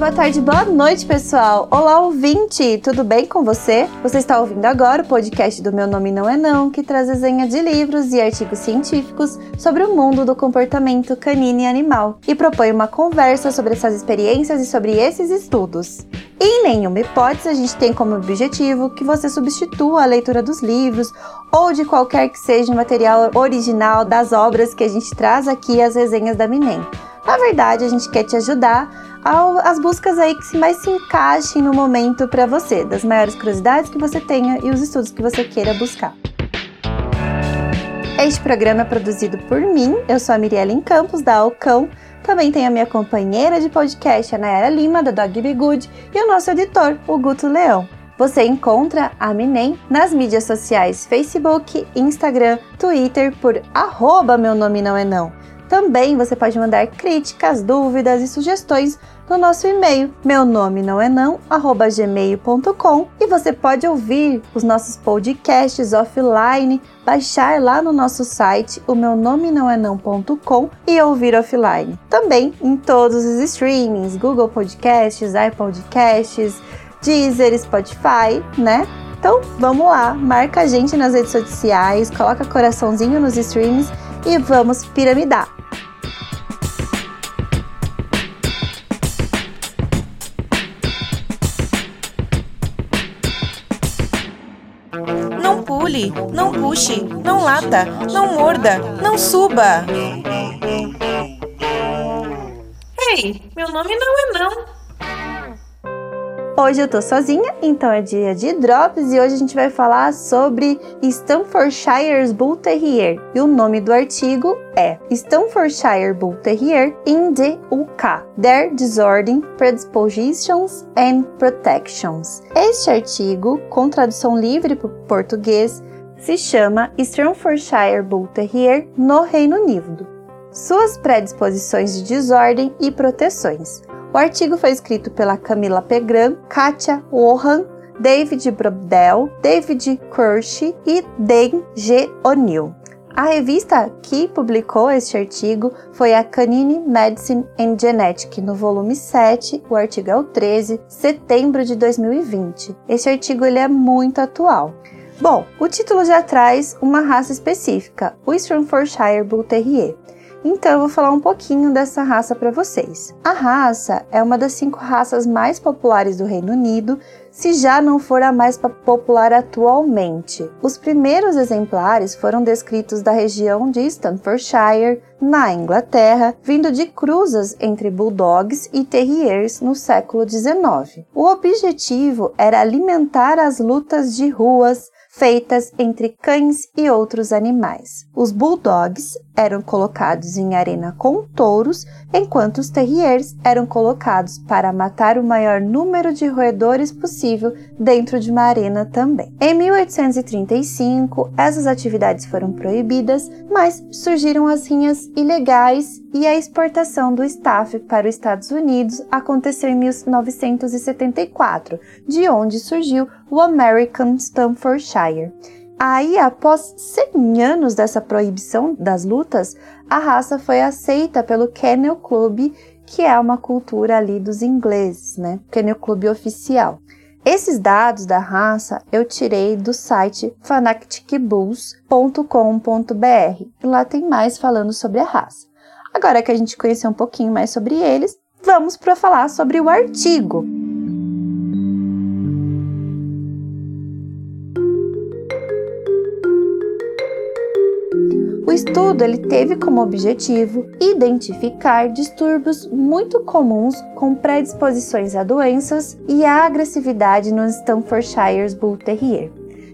boa tarde, boa noite, pessoal! Olá, ouvinte! Tudo bem com você? Você está ouvindo agora o podcast do Meu Nome Não É Não, que traz desenha de livros e artigos científicos sobre o mundo do comportamento canino e animal e propõe uma conversa sobre essas experiências e sobre esses estudos. Em nenhuma hipótese a gente tem como objetivo que você substitua a leitura dos livros ou de qualquer que seja o material original das obras que a gente traz aqui as resenhas da Minem. Na verdade, a gente quer te ajudar às buscas aí que mais se encaixem no momento para você, das maiores curiosidades que você tenha e os estudos que você queira buscar. Este programa é produzido por mim, eu sou a Mirielle Campos, da Alcão. Também tem a minha companheira de podcast, a Nayara Lima, da Dog Be Good, e o nosso editor, o Guto Leão. Você encontra a Minem nas mídias sociais Facebook, Instagram, Twitter por arroba meu nome não é não. Também você pode mandar críticas, dúvidas e sugestões no nosso e-mail, meu nome não é não, arroba gmail.com e você pode ouvir os nossos podcasts offline, baixar lá no nosso site, o meu nome não é não.com e ouvir offline. Também em todos os streamings, Google Podcasts, iPodcasts, Deezer, Spotify, né? Então vamos lá, marca a gente nas redes sociais, coloca coraçãozinho nos streams e vamos piramidar. Pule, não puxe, não lata, não morda, não suba. Ei, meu nome não é não. Hoje eu tô sozinha, então é dia de drops e hoje a gente vai falar sobre Staffordshire Bull Terrier. E o nome do artigo é Staffordshire Bull Terrier in the UK: Their Disorder, Predispositions and Protections. Este artigo, com tradução livre para o português, se chama Staffordshire Bull Terrier no Reino Unido. Suas predisposições de desordem e proteções. O artigo foi escrito pela Camila Pegran, Katia Wohan, David Brodell, David Kirsch e Dan G. O'Neill. A revista que publicou este artigo foi a Canine Medicine and Genetic, no volume 7, o artigo é o 13, setembro de 2020. Este artigo ele é muito atual. Bom, o título já traz uma raça específica, o Staffordshire Bull Terrier. Então eu vou falar um pouquinho dessa raça para vocês. A raça é uma das cinco raças mais populares do Reino Unido, se já não for a mais popular atualmente. Os primeiros exemplares foram descritos da região de Staffordshire, na Inglaterra, vindo de cruzas entre bulldogs e terriers no século XIX. O objetivo era alimentar as lutas de ruas feitas entre cães e outros animais. Os bulldogs eram colocados em arena com touros, enquanto os terriers eram colocados para matar o maior número de roedores possível dentro de uma arena também. Em 1835, essas atividades foram proibidas, mas surgiram as rinhas ilegais e a exportação do staff para os Estados Unidos aconteceu em 1974, de onde surgiu o American Staffordshire. Aí, após 100 anos dessa proibição das lutas, a raça foi aceita pelo Kennel Club, que é uma cultura ali dos ingleses, né? Kennel Club oficial. Esses dados da raça eu tirei do site fanaticbulls.com.br. Lá tem mais falando sobre a raça. Agora que a gente conheceu um pouquinho mais sobre eles, vamos para falar sobre o artigo. Estudo ele teve como objetivo identificar distúrbios muito comuns com predisposições a doenças e a agressividade no Staffordshire Bull Terrier.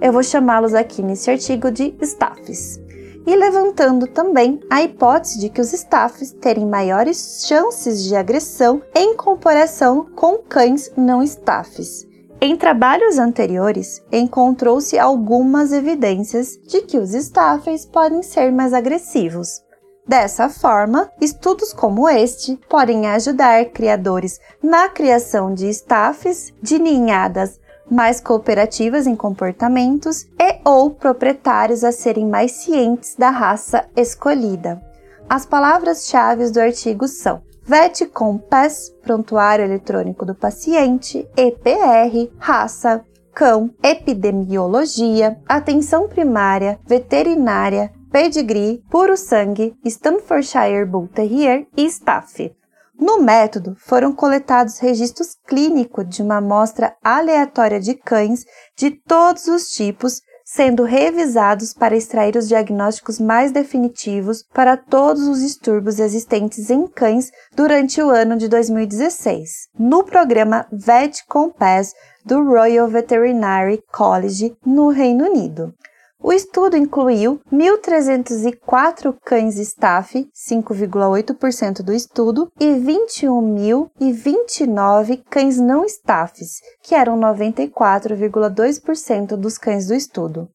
Eu vou chamá-los aqui nesse artigo de staffs. E levantando também a hipótese de que os staffs terem maiores chances de agressão em comparação com cães não staffs. Em trabalhos anteriores, encontrou-se algumas evidências de que os estáveis podem ser mais agressivos. Dessa forma, estudos como este podem ajudar criadores na criação de staffs de ninhadas mais cooperativas em comportamentos e ou proprietários a serem mais cientes da raça escolhida. As palavras-chave do artigo são VET Compass, prontuário eletrônico do paciente, EPR, raça, cão, epidemiologia, atenção primária, veterinária, pedigree, puro sangue, Staffordshire Bull Terrier e staff. No método, foram coletados registros clínicos de uma amostra aleatória de cães de todos os tipos, sendo revisados para extrair os diagnósticos mais definitivos para todos os distúrbios existentes em cães durante o ano de 2016. No programa Vet Compass do Royal Veterinary College, no Reino Unido. O estudo incluiu 1.304 cães staff, 5,8% do estudo, e 21.029 cães não staffs, que eram 94,2% dos cães do estudo.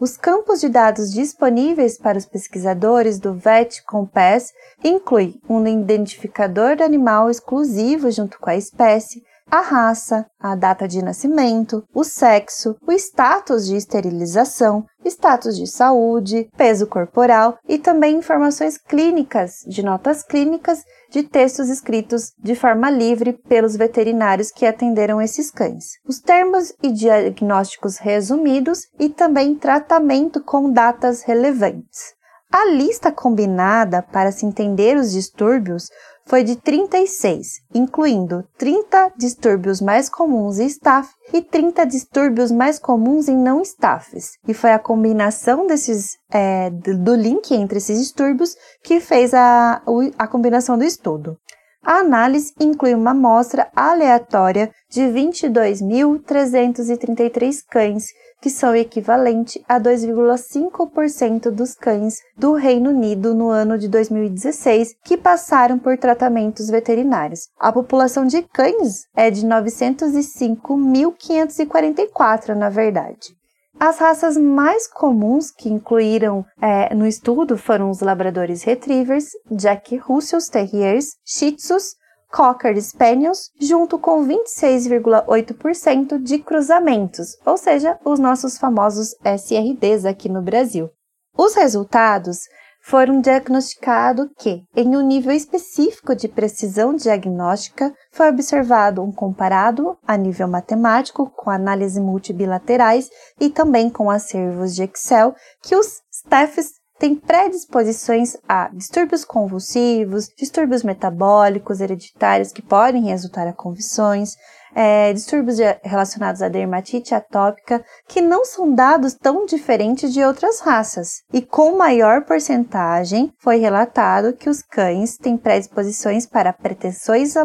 Os campos de dados disponíveis para os pesquisadores do VET Compass incluem um identificador de animal exclusivo junto com a espécie, a raça, a data de nascimento, o sexo, o status de esterilização, status de saúde, peso corporal e também informações clínicas, de notas clínicas, de textos escritos de forma livre pelos veterinários que atenderam esses cães. Os termos e diagnósticos resumidos e também tratamento com datas relevantes. A lista combinada para se entender os distúrbios foi de 36, incluindo 30 distúrbios mais comuns em staff e 30 distúrbios mais comuns em não staffs. E foi a combinação desses é, do link entre esses distúrbios que fez a, a combinação do estudo. A análise inclui uma amostra aleatória de 22.333 cães que são equivalente a 2,5% dos cães do Reino Unido no ano de 2016 que passaram por tratamentos veterinários. A população de cães é de 905.544, na verdade. As raças mais comuns que incluíram é, no estudo foram os labradores retrievers, Jack Russell Terriers, Shih Tzus, Cocker Spaniels, junto com 26,8% de cruzamentos, ou seja, os nossos famosos SRDs aqui no Brasil. Os resultados foram diagnosticados que, em um nível específico de precisão diagnóstica, foi observado um comparado a nível matemático com análise multibilaterais e também com acervos de Excel que os staffs tem predisposições a distúrbios convulsivos, distúrbios metabólicos hereditários que podem resultar a convulsões, é, distúrbios de, relacionados à dermatite atópica, que não são dados tão diferentes de outras raças. E com maior porcentagem, foi relatado que os cães têm predisposições para pretensões à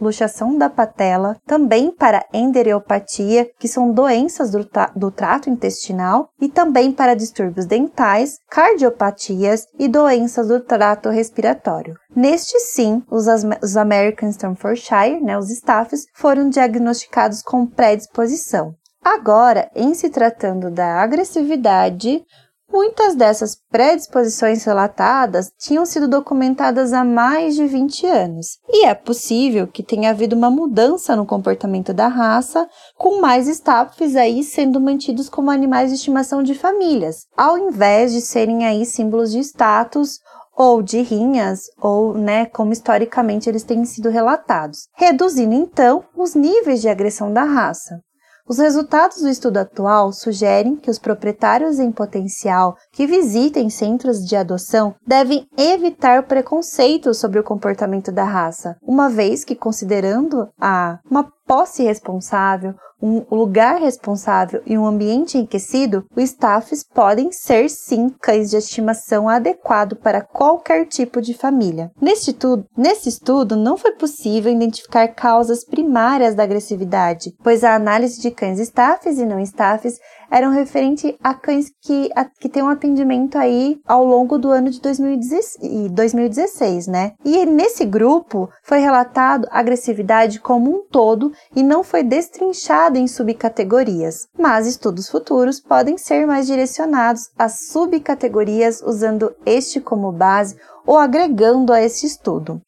luxação da patela, também para endereopatia, que são doenças do, do trato intestinal, e também para distúrbios dentais, cardiopatias e doenças do trato respiratório. Neste sim, os, os American Staffordshire, né, os staffs, foram diagnosticados com predisposição. Agora, em se tratando da agressividade, muitas dessas predisposições relatadas tinham sido documentadas há mais de 20 anos, e é possível que tenha havido uma mudança no comportamento da raça, com mais staffs aí sendo mantidos como animais de estimação de famílias, ao invés de serem aí símbolos de status ou de rinhas, ou, né, como historicamente eles têm sido relatados, reduzindo então os níveis de agressão da raça. Os resultados do estudo atual sugerem que os proprietários em potencial que visitem centros de adoção devem evitar preconceito sobre o comportamento da raça, uma vez que, considerando a uma posse responsável, um lugar responsável e um ambiente enriquecido, os staffs podem ser sim cães de estimação adequado para qualquer tipo de família. Neste, tu, nesse estudo, não foi possível identificar causas primárias da agressividade, pois a análise de cães staffs e não staffs eram referente a cães que, a, que têm um atendimento aí ao longo do ano de 2016, 2016, né? E nesse grupo foi relatado agressividade como um todo e não foi destrinchado em subcategorias, mas estudos futuros podem ser mais direcionados a subcategorias usando este como base ou agregando a esse estudo.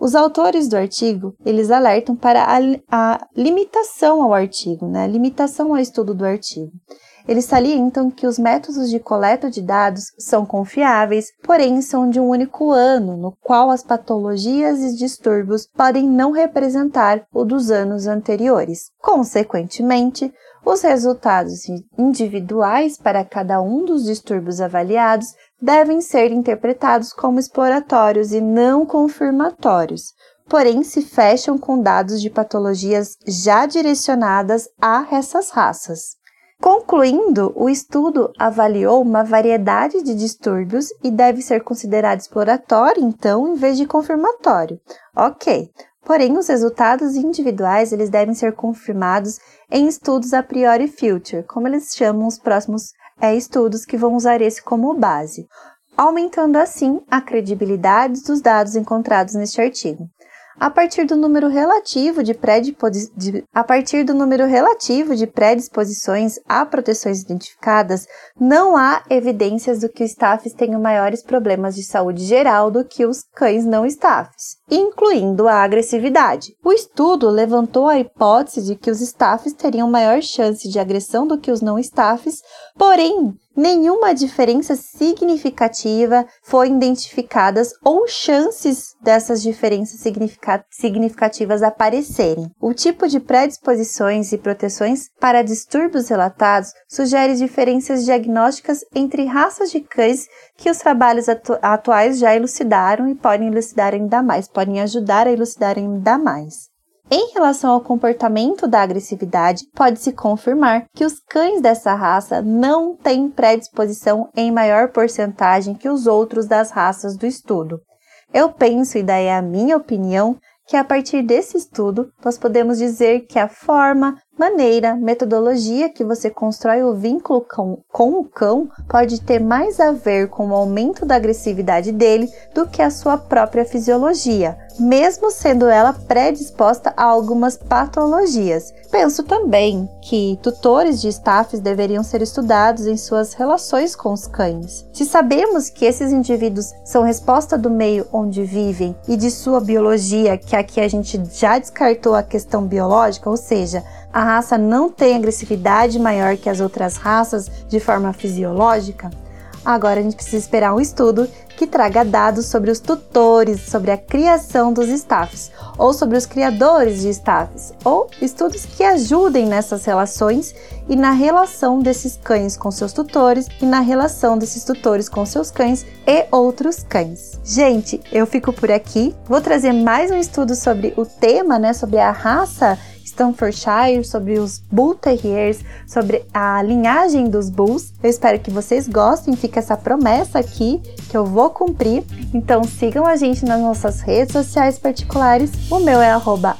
Os autores do artigo, eles alertam para a, a limitação ao artigo, né? Limitação ao estudo do artigo. Eles salientam que os métodos de coleta de dados são confiáveis, porém são de um único ano, no qual as patologias e distúrbios podem não representar o dos anos anteriores. Consequentemente, os resultados individuais para cada um dos distúrbios avaliados devem ser interpretados como exploratórios e não confirmatórios, porém se fecham com dados de patologias já direcionadas a essas raças. Concluindo, o estudo avaliou uma variedade de distúrbios e deve ser considerado exploratório, então, em vez de confirmatório. Ok, porém os resultados individuais eles devem ser confirmados em estudos a priori future, como eles chamam os próximos é, estudos que vão usar esse como base, aumentando assim a credibilidade dos dados encontrados neste artigo. A partir do número relativo de, de, a partir do número relativo de predisposições a proteções identificadas, não há evidências do que os staffs tenham maiores problemas de saúde geral do que os cães não staffs, incluindo a agressividade. O estudo levantou a hipótese de que os staffs teriam maior chance de agressão do que os não staffs, porém nenhuma diferença significativa foi identificadas ou chances dessas diferenças significativas aparecerem. O tipo de predisposições e proteções para distúrbios relatados sugere diferenças diagnósticas entre raças de cães que os trabalhos atu atuais já elucidaram e podem elucidar ainda mais, podem ajudar a elucidar ainda mais. Em relação ao comportamento da agressividade, pode-se confirmar que os cães dessa raça não têm predisposição em maior porcentagem que os outros das raças do estudo. Eu penso, e daí é a minha opinião, que a partir desse estudo nós podemos dizer que a forma, maneira, metodologia que você constrói o vínculo com, com o cão pode ter mais a ver com o aumento da agressividade dele do que a sua própria fisiologia, mesmo sendo ela predisposta a algumas patologias. Penso também que tutores de staffs deveriam ser estudados em suas relações com os cães. Se sabemos que esses indivíduos são resposta do meio onde vivem e de sua biologia, que aqui a gente já descartou a questão biológica, ou seja, a raça não tem agressividade maior que as outras raças de forma fisiológica, agora a gente precisa esperar um estudo que traga dados sobre os tutores, sobre a criação dos staffs, ou sobre os criadores de staffs, ou estudos que ajudem nessas relações e na relação desses cães com seus tutores e na relação desses tutores com seus cães e outros cães. Gente, eu fico por aqui. Vou trazer mais um estudo sobre o tema, né, sobre a raça Staffordshire, sobre os Bull Terriers, sobre a linhagem dos Bulls. Eu espero que vocês gostem, fica essa promessa aqui que eu vou cumprir. Então sigam a gente nas nossas redes sociais particulares. O meu é arroba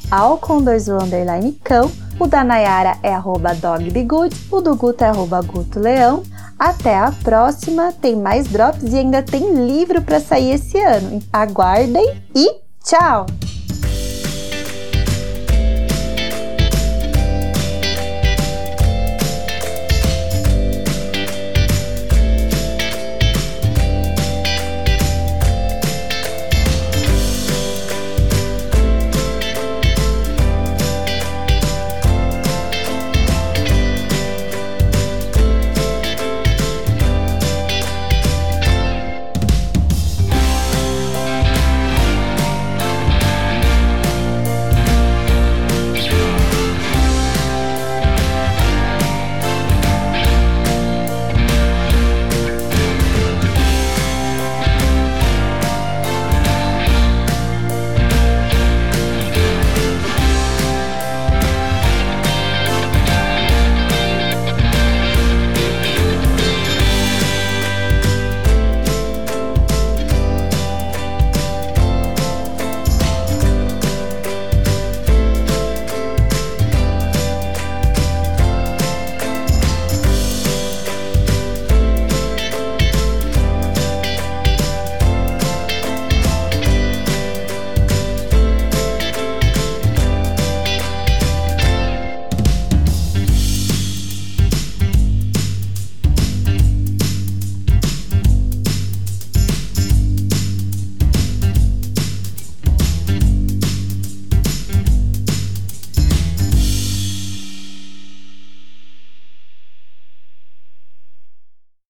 cão. O da Nayara é arroba dogbegood, o do Guto é gutoleão. Até a próxima, tem mais drops e ainda tem livro para sair esse ano. Aguardem e tchau!